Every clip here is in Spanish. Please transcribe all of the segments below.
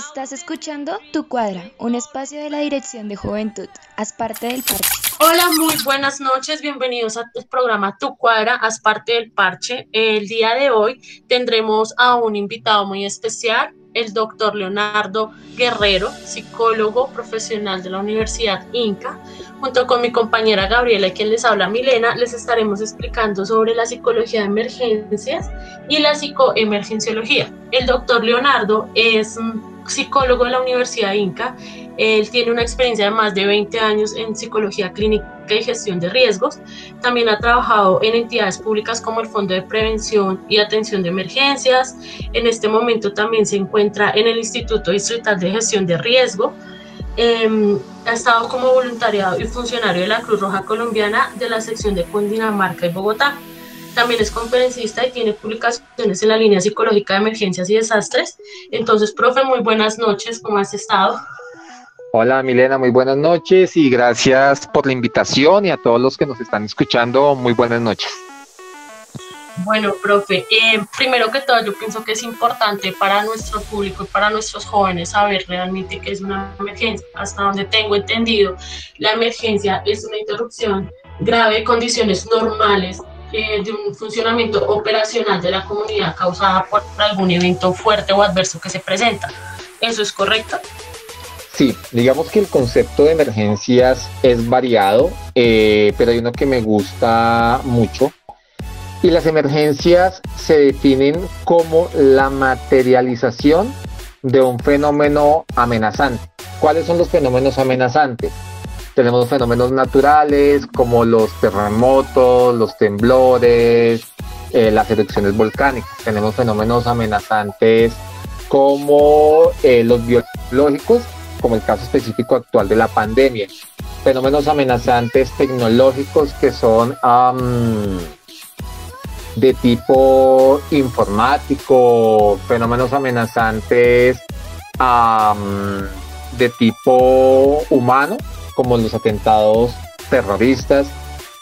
Estás escuchando Tu Cuadra, un espacio de la Dirección de Juventud. Haz parte del parche. Hola, muy buenas noches. Bienvenidos al programa Tu Cuadra, haz parte del parche. El día de hoy tendremos a un invitado muy especial, el doctor Leonardo Guerrero, psicólogo profesional de la Universidad Inca. Junto con mi compañera Gabriela, quien les habla Milena, les estaremos explicando sobre la psicología de emergencias y la psicoemergenciología. El doctor Leonardo es psicólogo de la Universidad Inca. Él tiene una experiencia de más de 20 años en psicología clínica y gestión de riesgos. También ha trabajado en entidades públicas como el Fondo de Prevención y Atención de Emergencias. En este momento también se encuentra en el Instituto Distrital de Gestión de Riesgo. Em, ha estado como voluntariado y funcionario de la Cruz Roja Colombiana de la sección de Cundinamarca y Bogotá. También es conferencista y tiene publicaciones en la línea psicológica de emergencias y desastres. Entonces, profe, muy buenas noches, ¿cómo has estado? Hola Milena, muy buenas noches y gracias por la invitación y a todos los que nos están escuchando, muy buenas noches. Bueno, profe, eh, primero que todo yo pienso que es importante para nuestro público y para nuestros jóvenes saber realmente qué es una emergencia. Hasta donde tengo entendido, la emergencia es una interrupción grave de condiciones normales eh, de un funcionamiento operacional de la comunidad causada por algún evento fuerte o adverso que se presenta. ¿Eso es correcto? Sí, digamos que el concepto de emergencias es variado, eh, pero hay uno que me gusta mucho. Y las emergencias se definen como la materialización de un fenómeno amenazante. ¿Cuáles son los fenómenos amenazantes? Tenemos fenómenos naturales como los terremotos, los temblores, eh, las erupciones volcánicas. Tenemos fenómenos amenazantes como eh, los biológicos, como el caso específico actual de la pandemia. Fenómenos amenazantes tecnológicos que son de tipo informático, fenómenos amenazantes de tipo humano, como los atentados terroristas,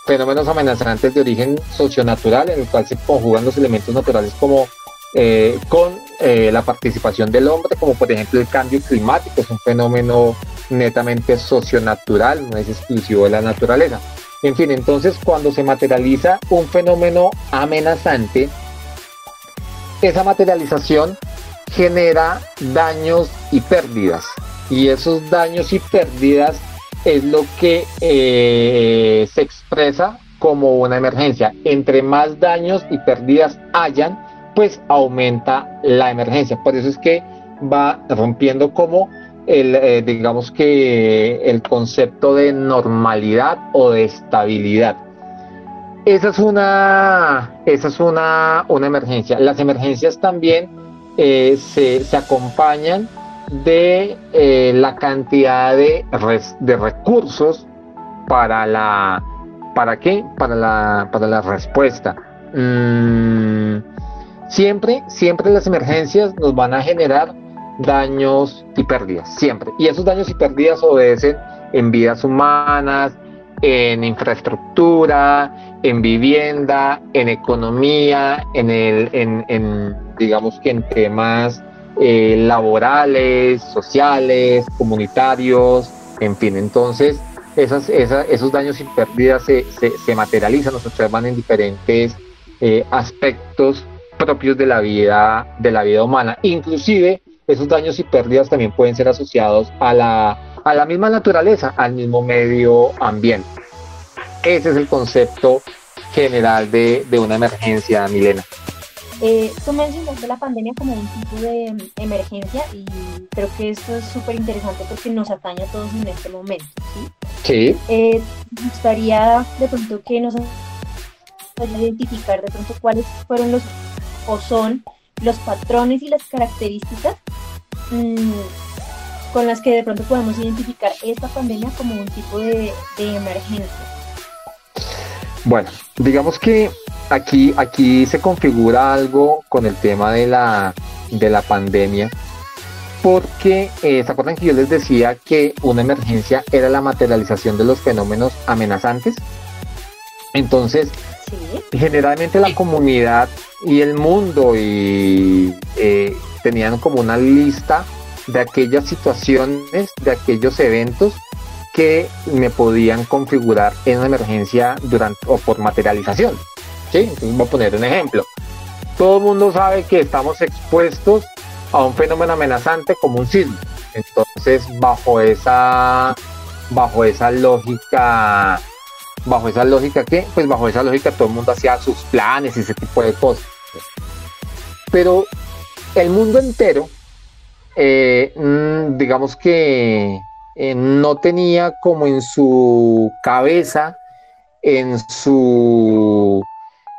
fenómenos amenazantes de origen socionatural, en el cual se conjugan los elementos naturales como eh, con eh, la participación del hombre, como por ejemplo el cambio climático, es un fenómeno netamente socionatural, no es exclusivo de la naturaleza. En fin, entonces cuando se materializa un fenómeno amenazante, esa materialización genera daños y pérdidas. Y esos daños y pérdidas es lo que eh, se expresa como una emergencia. Entre más daños y pérdidas hayan, pues aumenta la emergencia. Por eso es que va rompiendo como el, eh, digamos que el concepto de normalidad o de estabilidad. Esa es una, esa es una, una emergencia. Las emergencias también eh, se, se acompañan de eh, la cantidad de, de recursos para la para qué para la para la respuesta mm, siempre siempre las emergencias nos van a generar daños y pérdidas siempre y esos daños y pérdidas obedecen en vidas humanas en infraestructura en vivienda en economía en el en, digamos que en temas eh, laborales, sociales, comunitarios, en fin. Entonces, esos daños y pérdidas se, se, materializan, se observan en diferentes eh, aspectos propios de la vida de la vida humana. Inclusive, esos daños y pérdidas también pueden ser asociados a la, a la misma naturaleza, al mismo medio ambiente. Ese es el concepto general de, de una emergencia, Milena. Eh, tú mencionaste la pandemia como un tipo de emergencia y creo que esto es súper interesante porque nos atañe a todos en este momento, ¿sí? Sí. Eh, me gustaría de pronto que nos a identificar de pronto cuáles fueron los o son los patrones y las características mm, con las que de pronto podemos identificar esta pandemia como un tipo de emergencia. Bueno, digamos que aquí, aquí se configura algo con el tema de la, de la pandemia, porque eh, se acuerdan que yo les decía que una emergencia era la materialización de los fenómenos amenazantes. Entonces, generalmente la comunidad y el mundo y, eh, tenían como una lista de aquellas situaciones, de aquellos eventos que me podían configurar en una emergencia durante o por materialización. ¿sí? Entonces voy a poner un ejemplo. Todo el mundo sabe que estamos expuestos a un fenómeno amenazante como un sismo. Entonces, bajo esa, bajo esa lógica, bajo esa lógica que, pues bajo esa lógica todo el mundo hacía sus planes y ese tipo de cosas. Pero el mundo entero, eh, mm, digamos que eh, no tenía como en su cabeza, en su,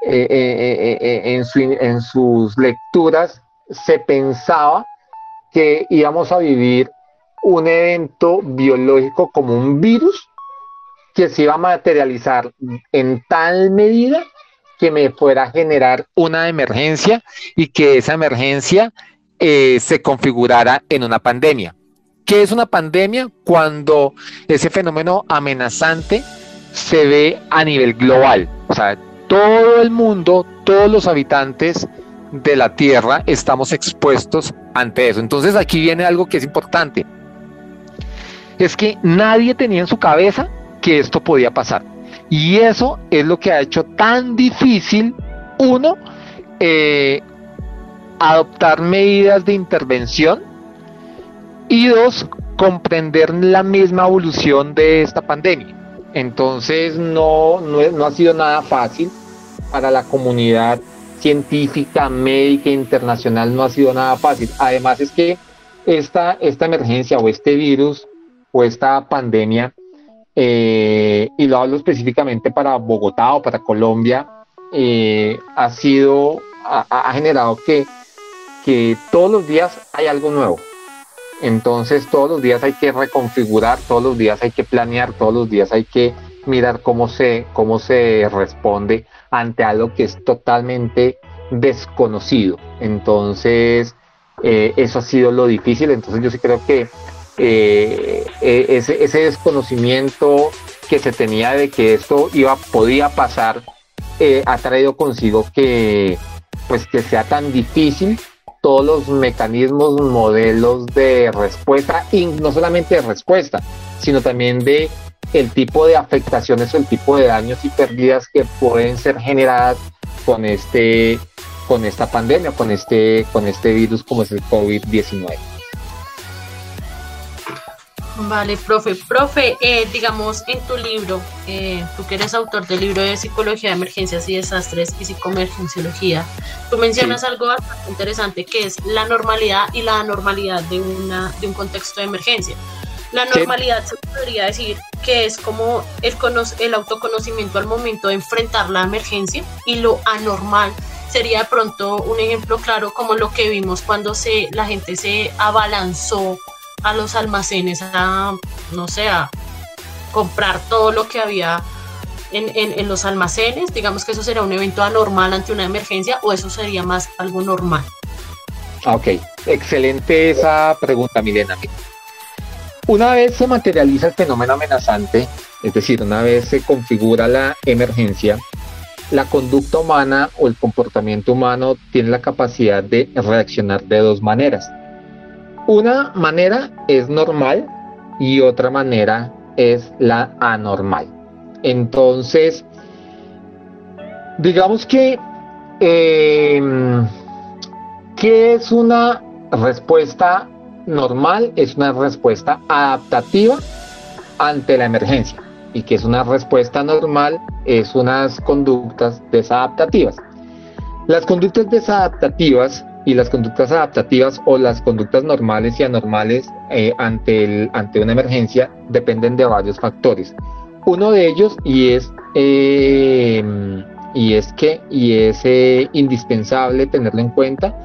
eh, en, su, en sus lecturas, se pensaba que íbamos a vivir un evento biológico como un virus que se iba a materializar en tal medida que me fuera a generar una emergencia y que esa emergencia eh, se configurara en una pandemia. ¿Qué es una pandemia? Cuando ese fenómeno amenazante se ve a nivel global. O sea, todo el mundo, todos los habitantes de la Tierra estamos expuestos ante eso. Entonces aquí viene algo que es importante. Es que nadie tenía en su cabeza que esto podía pasar. Y eso es lo que ha hecho tan difícil, uno, eh, adoptar medidas de intervención y dos, comprender la misma evolución de esta pandemia. Entonces no, no, no ha sido nada fácil para la comunidad científica, médica, internacional no ha sido nada fácil. Además es que esta, esta emergencia o este virus o esta pandemia, eh, y lo hablo específicamente para Bogotá o para Colombia, eh, ha sido, ha, generado que, que todos los días hay algo nuevo. Entonces todos los días hay que reconfigurar, todos los días hay que planear, todos los días hay que mirar cómo se, cómo se responde ante algo que es totalmente desconocido. Entonces, eh, eso ha sido lo difícil. Entonces, yo sí creo que eh, e, ese, ese, desconocimiento que se tenía de que esto iba, podía pasar, eh, ha traído consigo que, pues, que sea tan difícil todos los mecanismos, modelos de respuesta, y no solamente de respuesta, sino también de el tipo de afectaciones o el tipo de daños y pérdidas que pueden ser generadas con este con esta pandemia, con este con este virus como es el COVID-19. Vale, profe. Profe, eh, digamos en tu libro, eh, tú que eres autor del libro de Psicología de Emergencias y Desastres y Psicoemergenciología, tú mencionas algo bastante interesante que es la normalidad y la anormalidad de, una, de un contexto de emergencia. La normalidad se podría decir que es como el, el autoconocimiento al momento de enfrentar la emergencia y lo anormal sería de pronto un ejemplo claro como lo que vimos cuando se, la gente se abalanzó a los almacenes a, no sé, a comprar todo lo que había en, en, los almacenes. Digamos que eso será un evento anormal ante una emergencia o eso sería más algo normal. Ok, excelente esa pregunta, Milena. Una vez se materializa el fenómeno amenazante, es decir, una vez se configura la emergencia, la conducta humana o el comportamiento humano tiene la capacidad de reaccionar de dos maneras. Una manera es normal y otra manera es la anormal. Entonces, digamos que, em, ¿qué es una respuesta normal es una respuesta adaptativa ante la emergencia y que es una respuesta normal es unas conductas desadaptativas. Las conductas desadaptativas y las conductas adaptativas o las conductas normales y anormales eh, ante, el, ante una emergencia dependen de varios factores. Uno de ellos y es, eh, y es que y es eh, indispensable tenerlo en cuenta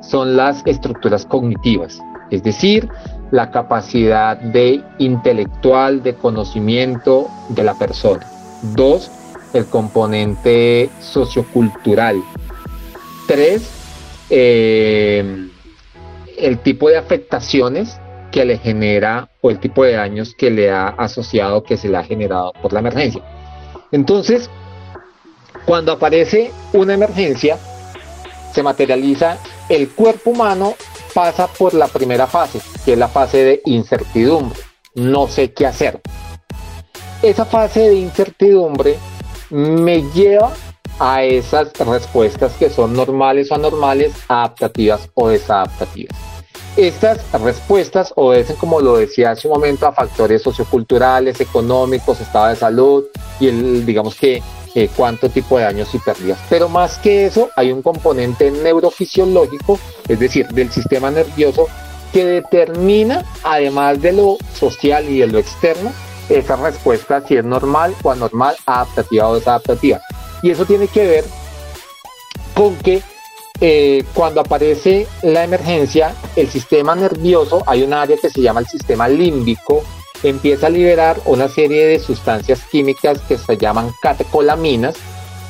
son las estructuras cognitivas es decir, la capacidad de intelectual, de conocimiento de la persona. Dos, el componente sociocultural. Tres, eh, el tipo de afectaciones que le genera o el tipo de daños que le ha asociado, que se le ha generado por la emergencia. Entonces, cuando aparece una emergencia, se materializa el cuerpo humano pasa por la primera fase, que es la fase de incertidumbre. No sé qué hacer. Esa fase de incertidumbre me lleva a esas respuestas que son normales o anormales, adaptativas o desadaptativas. Estas respuestas obedecen, como lo decía hace un momento, a factores socioculturales, económicos, estado de salud y el, digamos que eh, cuánto tipo de daños y pérdidas. Pero más que eso, hay un componente neurofisiológico, es decir, del sistema nervioso, que determina, además de lo social y de lo externo, esa respuesta si es normal o anormal, adaptativa o desadaptativa. Y eso tiene que ver con que eh, cuando aparece la emergencia, el sistema nervioso, hay un área que se llama el sistema límbico, empieza a liberar una serie de sustancias químicas que se llaman catecolaminas.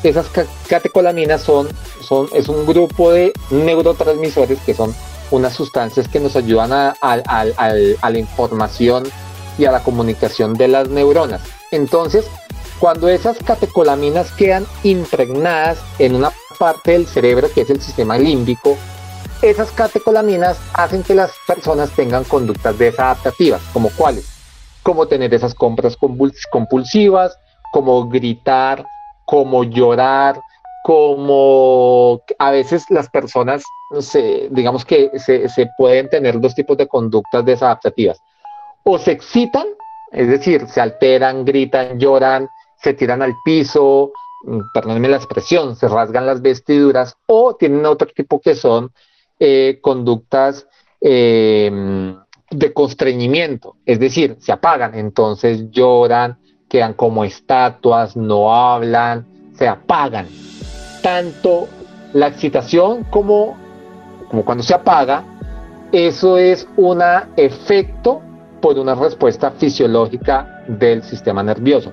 Esas catecolaminas son, son, es un grupo de neurotransmisores que son unas sustancias que nos ayudan a, a la información y a la comunicación de las neuronas. Entonces, cuando esas catecolaminas quedan impregnadas en una parte del cerebro que es el sistema límbico, esas catecolaminas hacen que las personas tengan conductas desadaptativas, como cuáles, como tener esas compras compulsivas, como gritar, como llorar, como a veces las personas, digamos que se, se pueden tener dos tipos de conductas desadaptativas. O se excitan, es decir, se alteran, gritan, lloran, se tiran al piso, mm, perdónenme la expresión, se rasgan las vestiduras o tienen otro tipo que son eh, conductas eh, de constreñimiento, es decir, se apagan, entonces lloran, quedan como estatuas, no hablan, se apagan. Tanto la excitación como, como cuando se apaga, eso es un efecto por una respuesta fisiológica del sistema nervioso.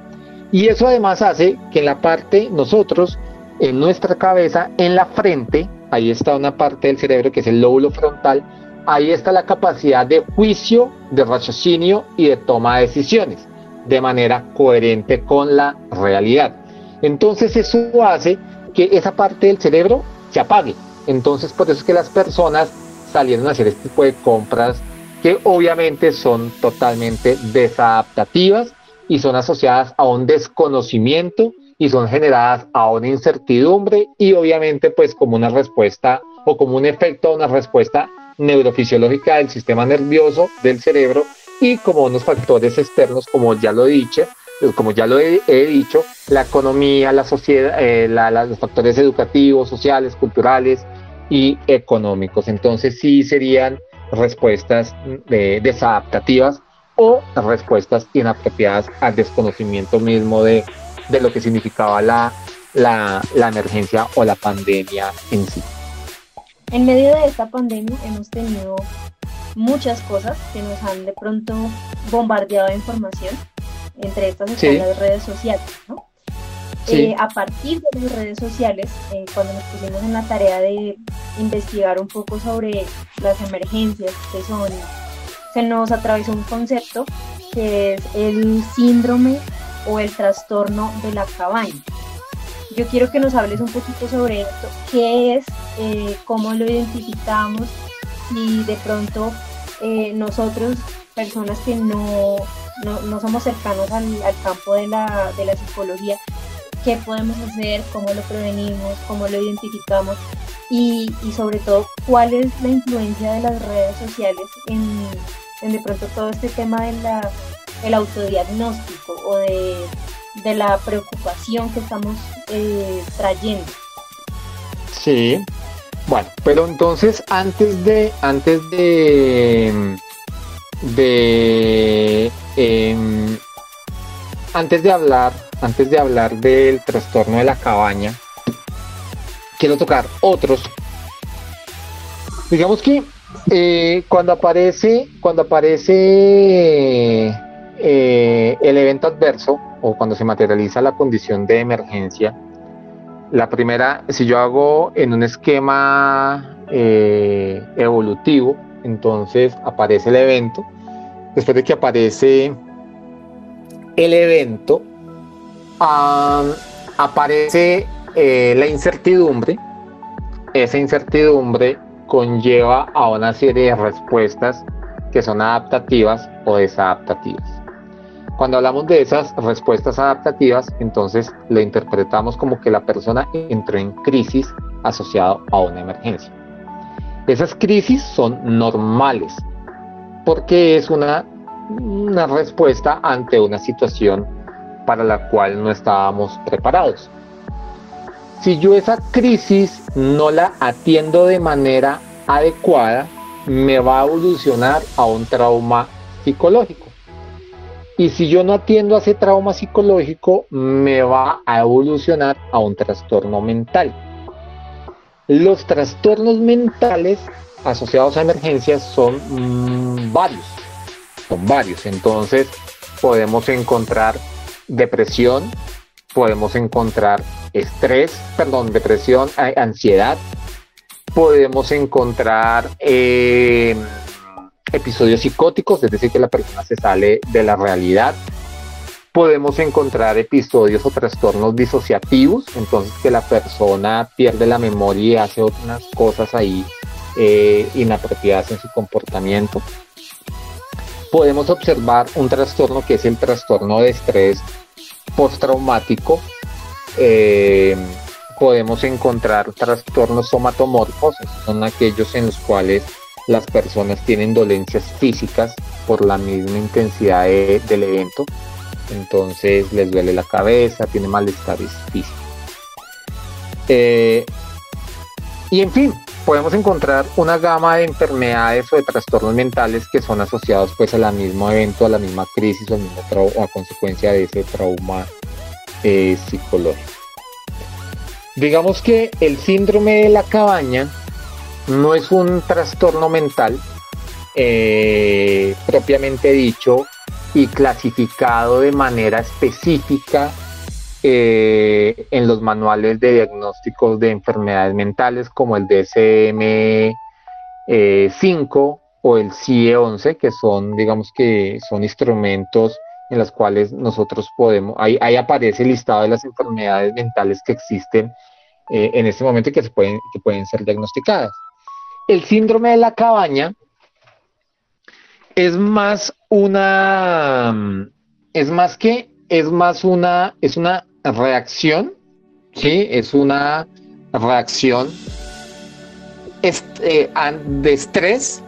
Y eso además hace que en la parte, nosotros, en nuestra cabeza, en la frente, ahí está una parte del cerebro que es el lóbulo frontal, ahí está la capacidad de juicio, de raciocinio y de toma de decisiones, de manera coherente con la realidad. Entonces eso hace que esa parte del cerebro se apague. Entonces por eso es que las personas salieron a hacer este tipo de compras que obviamente son totalmente desadaptativas y son asociadas a un desconocimiento y son generadas a una incertidumbre y obviamente pues como una respuesta o como un efecto a una respuesta neurofisiológica del sistema nervioso del cerebro y como unos factores externos como ya lo he dicho como ya lo he, dicho la economía la sociedad eh, los factores educativos sociales culturales y económicos. Entonces sí serían respuestas eh, desadaptativas o respuestas inapropiadas al desconocimiento mismo de, lo que significaba la, la, emergencia o la pandemia en sí. En medio de esta pandemia hemos tenido muchas cosas que nos han de pronto bombardeado de información, entre estas están las redes sociales, ¿no? Eh, a partir de las redes sociales, eh, cuando nos pusimos en la tarea de investigar un poco sobre las emergencias que son se nos atravesó un concepto que es el síndrome o el trastorno de la cabaña. Yo quiero que nos hables un poquito sobre esto, qué es, eh, cómo lo identificamos y de pronto eh, nosotros, personas que no, no, somos cercanos al, campo de la, de la psicología, qué podemos hacer, cómo lo prevenimos, cómo lo identificamos y, y, sobre todo cuál es la influencia de las redes sociales en, de pronto todo este tema de del autodiagnóstico o de, la preocupación que estamos eh, trayendo. Sí, bueno, pero entonces antes de, antes de, de, em, antes de hablar, antes de hablar del trastorno de la cabaña, quiero tocar otros. Digamos que eh, cuando aparece, cuando aparece eh, el evento adverso o cuando se materializa la condición de emergencia, la primera, si yo hago en un esquema eh, evolutivo, entonces aparece el evento. Después de que aparece el evento, aparece la incertidumbre. Esa incertidumbre conlleva a una serie de respuestas que son adaptativas o desadaptativas. Cuando hablamos de esas respuestas adaptativas, entonces le interpretamos como que la persona entró en crisis asociado a una emergencia. Esas crisis son normales porque es una, una respuesta ante una situación para la cual no estábamos preparados. Si yo esa crisis no la atiendo de manera adecuada, me va a evolucionar a un trauma psicológico. Y si yo no atiendo a ese trauma psicológico, me va a evolucionar a un trastorno mental. Los trastornos mentales asociados a emergencias son mm, varios, son varios. Entonces podemos encontrar depresión, podemos encontrar estrés, perdón, depresión, ansiedad, podemos encontrar eh, episodios psicóticos, es decir, que la persona se sale de la realidad. Podemos encontrar episodios o trastornos disociativos, entonces que la persona pierde la memoria y hace otras cosas ahí eh, inapropiadas en su comportamiento. Podemos observar un trastorno que es el trastorno de estrés postraumático. Eh, podemos encontrar trastornos somatomorfos, son aquellos en los cuales las personas tienen dolencias físicas por la misma intensidad del evento, entonces les duele la cabeza, tiene malestares físicos. Eh, y en fin, podemos encontrar una gama de enfermedades o de trastornos mentales que son asociados pues al mismo evento, a la misma crisis o, al mismo a consecuencia de ese trauma eh, psicológico. Digamos que el síndrome de la cabaña no es un trastorno mental eh, propiamente dicho y clasificado de manera específica eh, en los manuales de diagnósticos de enfermedades mentales como el DSM-5 eh, o el CIE-11, que son, digamos que son instrumentos en los cuales nosotros podemos, ahí, aparece el listado de las enfermedades mentales que existen en este momento y que, se pueden, que pueden ser diagnosticadas. El síndrome de la cabaña es más una, es más que, es más una, es una reacción, ¿sí? Es una reacción eh, de estrés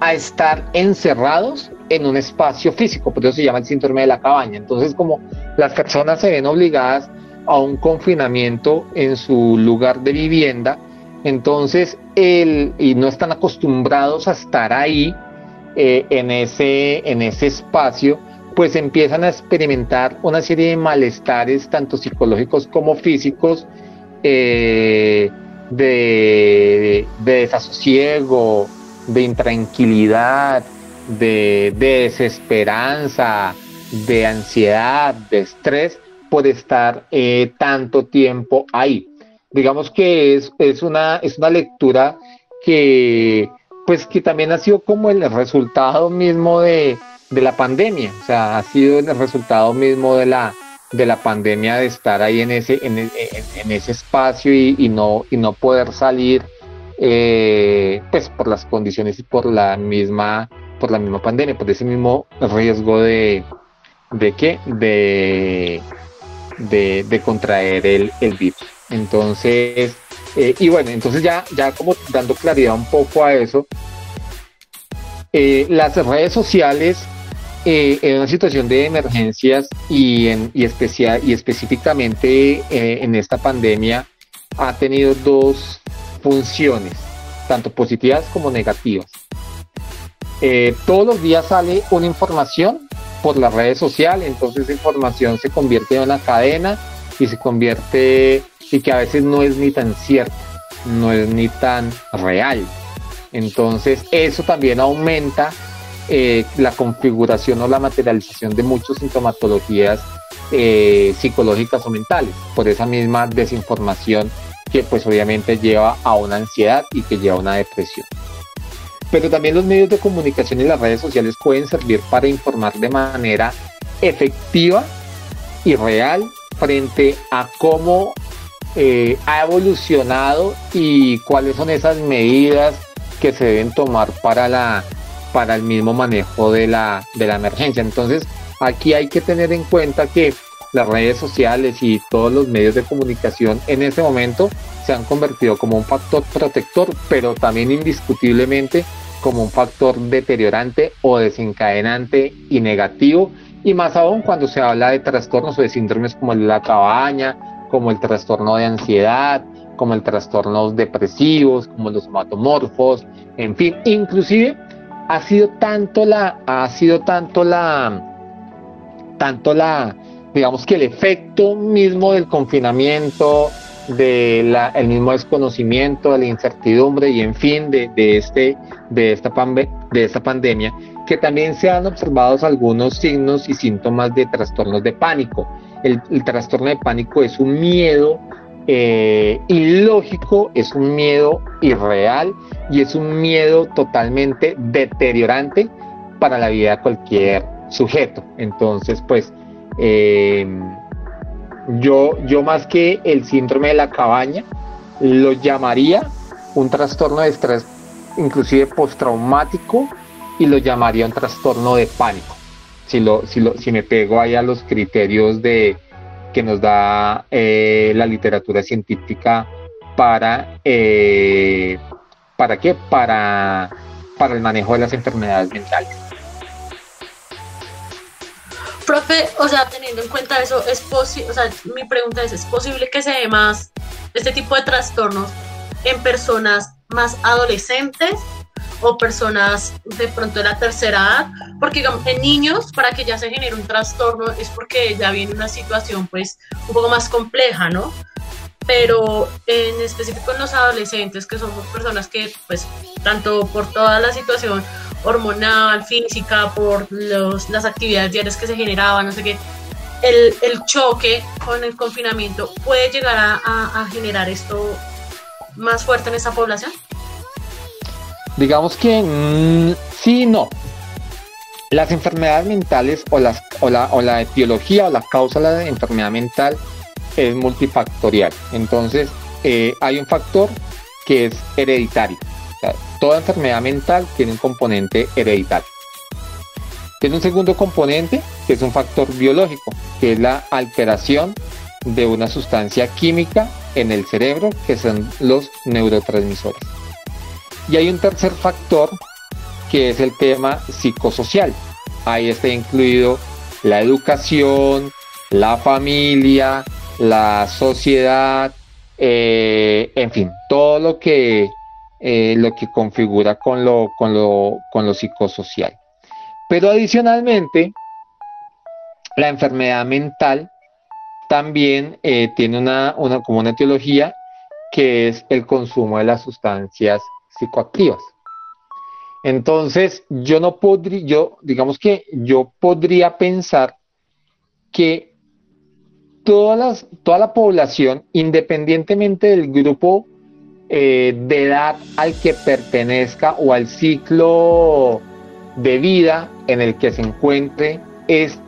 a estar encerrados en un espacio físico, por eso se llama el síndrome de la cabaña. Entonces, como las personas se ven obligadas a un confinamiento en su lugar de vivienda, entonces, el, y no están acostumbrados a estar ahí eh, en, ese, en ese espacio, pues empiezan a experimentar una serie de malestares, tanto psicológicos como físicos, eh, de, desasosiego, de intranquilidad, de, desesperanza, de ansiedad, de estrés por estar eh, tanto tiempo ahí. Digamos que es, es, una, es una lectura que, pues, que también ha sido como el resultado mismo de, la pandemia, o sea, ha sido el resultado mismo de la, de la pandemia de estar ahí en ese, en, ese espacio y, no, y no poder salir, eh, pues, por las condiciones y por la misma, por la misma pandemia, por ese mismo riesgo de, de qué, de, de, contraer el, el virus. Entonces, eh, y bueno, entonces ya, ya como dando claridad un poco a eso, eh, las redes sociales eh, en una situación de emergencias y, en, y, especial, y específicamente en esta pandemia ha tenido dos funciones, tanto positivas como negativas. todos los días sale una información por las redes sociales, entonces esa información se convierte en una cadena y se convierte y que a veces no es ni tan cierto, no es ni tan real. Entonces eso también aumenta eh, la configuración o la materialización de muchas sintomatologías eh, psicológicas o mentales por esa misma desinformación que pues obviamente lleva a una ansiedad y que lleva a una depresión. Pero también los medios de comunicación y las redes sociales pueden servir para informar de manera efectiva y real frente a cómo eh, ha evolucionado y cuáles son esas medidas que se deben tomar para la para el mismo manejo de la, de la emergencia. Entonces, aquí hay que tener en cuenta que las redes sociales y todos los medios de comunicación en este momento se han convertido como un factor protector, pero también indiscutiblemente como un factor deteriorante o desencadenante y negativo, y más aún cuando se habla de trastornos o de síndromes como la cabaña, como el trastorno de ansiedad, como el trastornos depresivos, como los matomorfos, en fin, inclusive ha sido tanto la, ha sido tanto la, tanto la, digamos que el efecto mismo del confinamiento, del el mismo desconocimiento, de la incertidumbre y en fin de, este, de, esta de esta pandemia, que también se han observado algunos signos y síntomas de trastornos de pánico. El, trastorno de pánico es un miedo eh, ilógico, es un miedo irreal y es un miedo totalmente deteriorante para la vida de cualquier sujeto. Entonces, pues, eh, yo, yo más que el síndrome de la cabaña, lo llamaría un trastorno de estrés, inclusive postraumático, y lo llamaría un trastorno de pánico. Si, lo, si, lo, si me pego ahí a los criterios de, que nos da eh, la literatura científica para, eh, ¿para qué? Para, para el manejo de las enfermedades mentales. Profe, o sea, teniendo en cuenta eso, es posible, o sea, mi pregunta es, ¿es posible que se dé más este tipo de trastornos en personas más adolescentes o personas de pronto de la tercera edad? Porque digamos, en niños, para que ya se genere un trastorno es porque ya viene una situación pues un poco más compleja, ¿no? Pero en específico en los adolescentes, que somos personas que pues tanto por toda la situación hormonal, física, por los, las actividades diarias que se generaban, no sé qué, el, el choque con el confinamiento puede llegar a, a, generar esto más fuerte en esa población? Digamos que mm, sí no. Las enfermedades mentales o, la, o la etiología o la causa de la enfermedad mental es multifactorial. Entonces, eh, hay un factor que es hereditario toda enfermedad mental tiene un componente hereditario. Tiene un segundo componente que es un factor biológico, que es la alteración de una sustancia química en el cerebro, que son los neurotransmisores. Y hay un tercer factor que es el tema psicosocial. Ahí está incluido la educación, la familia, la sociedad, eh, en fin, todo lo que eh, lo que configura con lo, con, lo, con lo psicosocial. Pero adicionalmente, la enfermedad mental también eh, tiene una, una, como una etiología que es el consumo de las sustancias psicoactivas. Entonces, yo no podría, yo, digamos que yo podría pensar que todas las, toda la población, independientemente del grupo eh, de edad al que pertenezca o al ciclo de vida en el que se encuentre es,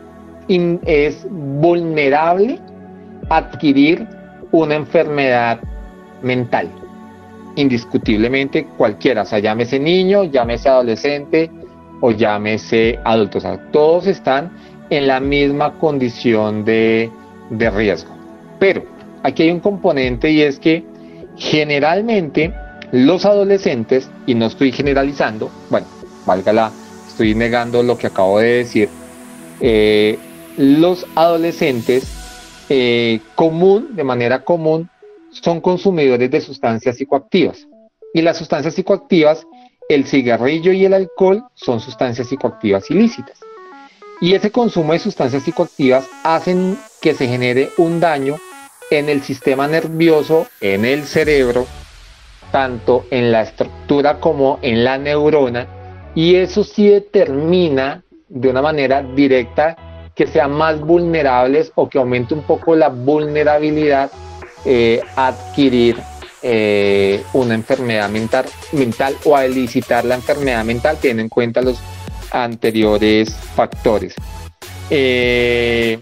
es vulnerable a adquirir una enfermedad mental. Indiscutiblemente cualquiera, o sea, llámese niño, llámese adolescente o llámese adulto, o sea, todos están en la misma condición de, de riesgo. Pero aquí hay un componente y es que Generalmente los adolescentes, y no estoy generalizando, bueno, válgala, estoy negando lo que acabo de decir, eh, los adolescentes eh, común, de manera común, son consumidores de sustancias psicoactivas. Y las sustancias psicoactivas, el cigarrillo y el alcohol, son sustancias psicoactivas ilícitas. Y ese consumo de sustancias psicoactivas hacen que se genere un daño en el sistema nervioso, en el cerebro, tanto en la estructura como en la neurona, y eso sí determina de una manera directa que sean más vulnerables o que aumente un poco la vulnerabilidad eh, adquirir eh, una enfermedad mental, mental o a elicitar la enfermedad mental, teniendo en cuenta los anteriores factores. Eh,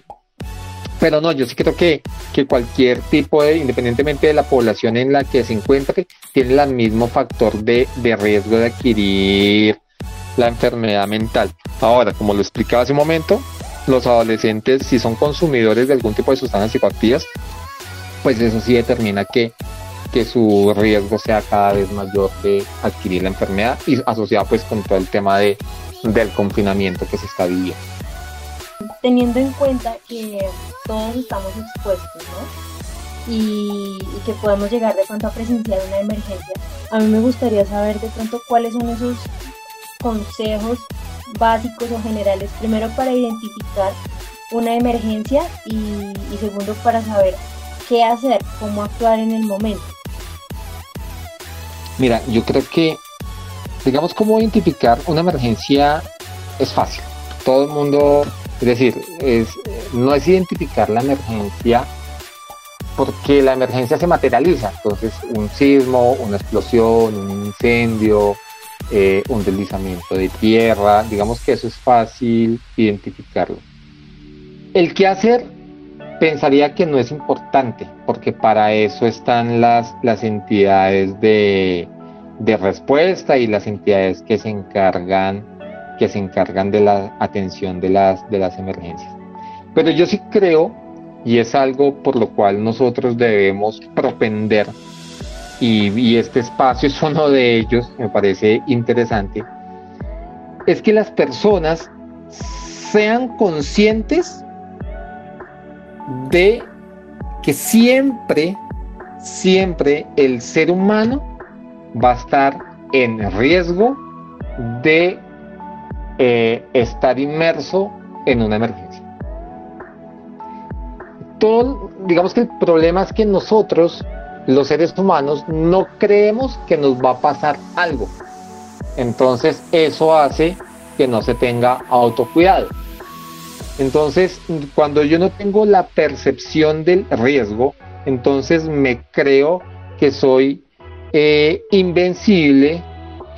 pero no, yo sí creo que, que cualquier tipo de, independientemente de la población en la que se encuentre, tiene el mismo factor de, de riesgo de adquirir la enfermedad mental. Ahora, como lo explicaba hace un momento, los adolescentes, si son consumidores de algún tipo de sustancias psicoactivas, pues eso sí determina que, que su riesgo sea cada vez mayor de adquirir la enfermedad y asociado pues con todo el tema de, del confinamiento que se está viviendo teniendo en cuenta que todos estamos expuestos, ¿no? Y, que podemos llegar de pronto a presenciar una emergencia, a mí me gustaría saber de pronto cuáles son esos consejos básicos o generales, primero para identificar una emergencia y segundo para saber qué hacer, cómo actuar en el momento. Mira, yo creo que, digamos, cómo identificar una emergencia es fácil. Todo el mundo es decir, es, no es identificar la emergencia porque la emergencia se materializa. Entonces, un sismo, una explosión, un incendio, eh, un deslizamiento de tierra, digamos que eso es fácil identificarlo. El qué hacer pensaría que no es importante, porque para eso están las, las entidades de, de respuesta y las entidades que se encargan que se encargan de la atención de las, de las emergencias. Pero yo sí creo, y es algo por lo cual nosotros debemos propender, y, este espacio es uno de ellos, me parece interesante, es que las personas sean conscientes de que siempre, siempre el ser humano va a estar en riesgo de eh, estar inmerso en una emergencia. Todo, digamos que el problema es que nosotros, los seres humanos, no creemos que nos va a pasar algo. Entonces eso hace que no se tenga autocuidado. Entonces, cuando yo no tengo la percepción del riesgo, entonces me creo que soy eh, invencible,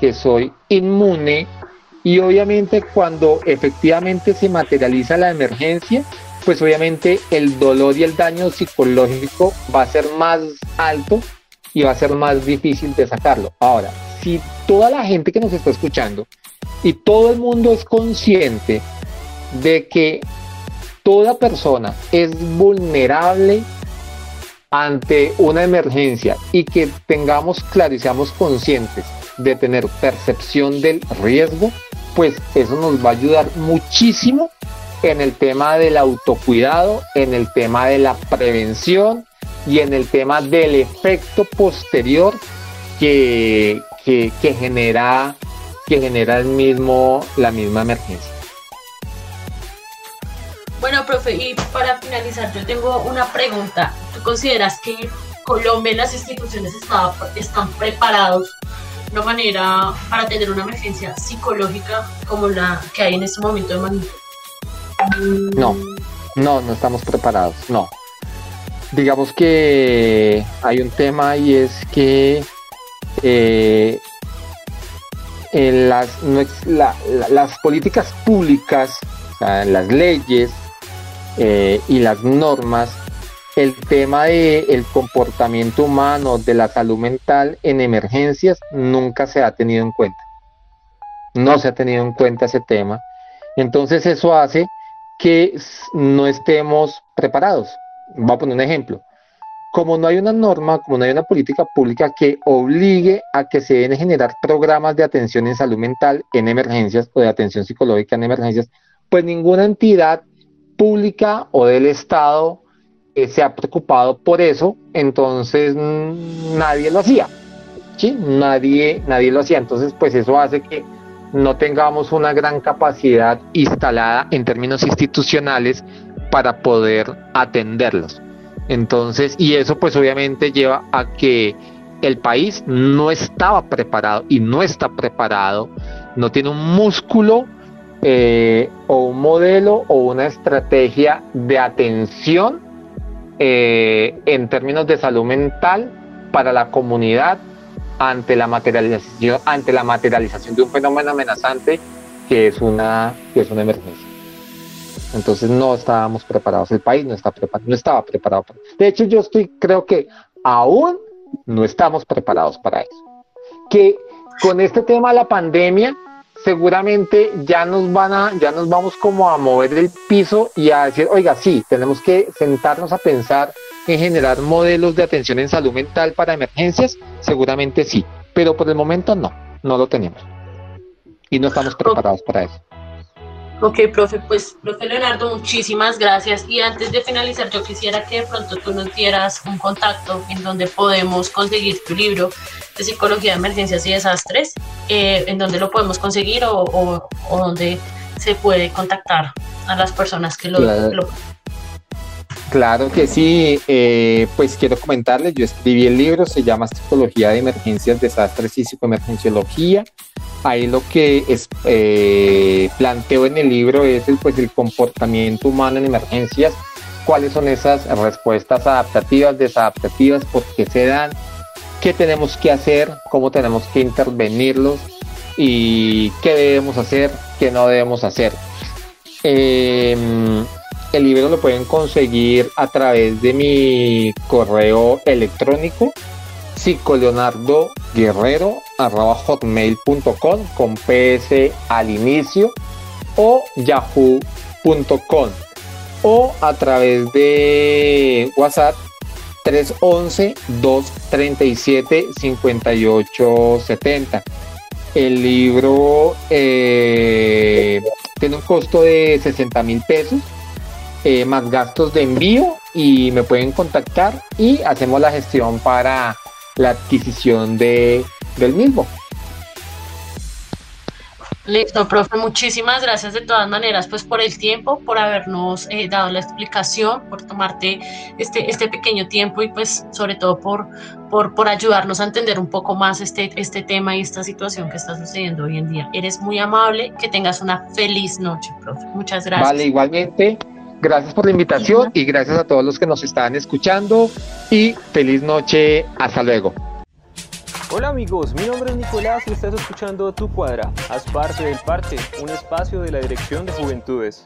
que soy inmune y obviamente cuando efectivamente se materializa la emergencia, pues obviamente el dolor y el daño psicológico va a ser más alto y va a ser más difícil de sacarlo. Ahora, si toda la gente que nos está escuchando y todo el mundo es consciente de que toda persona es vulnerable ante una emergencia y que tengamos claro y seamos conscientes de tener percepción del riesgo, pues eso nos va a ayudar muchísimo en el tema del autocuidado, en el tema de la prevención y en el tema del efecto posterior que, que, genera, que genera el mismo, la misma emergencia. Bueno, profe, y para finalizar, yo tengo una pregunta. ¿Tú consideras que Colombia y las instituciones están preparados una manera para tener una emergencia psicológica como la que hay en este momento de magnitud? No, no, no estamos preparados, no. Digamos que hay un tema y es que eh, las, las políticas públicas, las leyes eh, y las normas el tema del el comportamiento humano, de la salud mental en emergencias, nunca se ha tenido en cuenta. No se ha tenido en cuenta ese tema. Entonces eso hace que no estemos preparados. Voy a poner un ejemplo. Como no hay una norma, como no hay una política pública que obligue a que se deben generar programas de atención en salud mental en emergencias o de atención psicológica en emergencias, pues ninguna entidad pública o del Estado se ha preocupado por eso, entonces mm, nadie lo hacía. ¿sí? Nadie, nadie lo hacía. Entonces, pues eso hace que no tengamos una gran capacidad instalada en términos institucionales para poder atenderlos. Entonces, y eso pues obviamente lleva a que el país no estaba preparado y no está preparado, no tiene un músculo eh, o un modelo o una estrategia de atención eh, en términos de salud mental para la comunidad ante la materialización, ante la materialización de un fenómeno amenazante que es una, que es una emergencia. Entonces no estábamos preparados, el país no, está preparado, no estaba preparado. de hecho, yo estoy, creo que aún no estamos preparados para eso. Que con este tema de la pandemia, seguramente ya nos van a, ya nos vamos como a mover el piso y a decir, oiga, sí, tenemos que sentarnos a pensar en generar modelos de atención en salud mental para emergencias, seguramente sí, pero por el momento no, no lo tenemos. Y no estamos preparados para eso. Ok, profe, pues, profe Leonardo, muchísimas gracias. Y antes de finalizar, yo quisiera que de pronto tú nos dieras un contacto en donde podemos conseguir tu libro de psicología de emergencias y desastres, eh, en donde lo podemos conseguir o, o, donde se puede contactar a las personas que lo... Claro, claro que sí, eh, pues quiero comentarles, yo escribí el libro, se llama Psicología de Emergencias, Desastres y Psicoemergenciología. Ahí lo que es, eh, planteo en el libro es el, pues, el comportamiento humano en emergencias, cuáles son esas respuestas adaptativas, desadaptativas, por qué se dan, qué tenemos que hacer, cómo tenemos que intervenirlos y qué debemos hacer, qué no debemos hacer. Em, el libro lo pueden conseguir a través de mi correo electrónico psicoleonardoguerrero.com con ps al inicio o yahoo.com o a través de WhatsApp 311-237-5870. El libro eh, tiene un costo de 60 mil pesos, eh, más gastos de envío y me pueden contactar y hacemos la gestión para la adquisición de, del mismo. Listo, profe, muchísimas gracias de todas maneras, pues por el tiempo, por habernos eh, dado la explicación, por tomarte este, este pequeño tiempo y pues sobre todo por, por, por ayudarnos a entender un poco más este, este tema y esta situación que está sucediendo hoy en día. Eres muy amable, que tengas una feliz noche, profe. Muchas gracias. Vale, igualmente. Gracias por la invitación y gracias a todos los que nos están escuchando y feliz noche. Hasta luego. Hola amigos, mi nombre es Nicolás y estás escuchando Tu Cuadra. Haz parte del Parche, un espacio de la Dirección de Juventudes.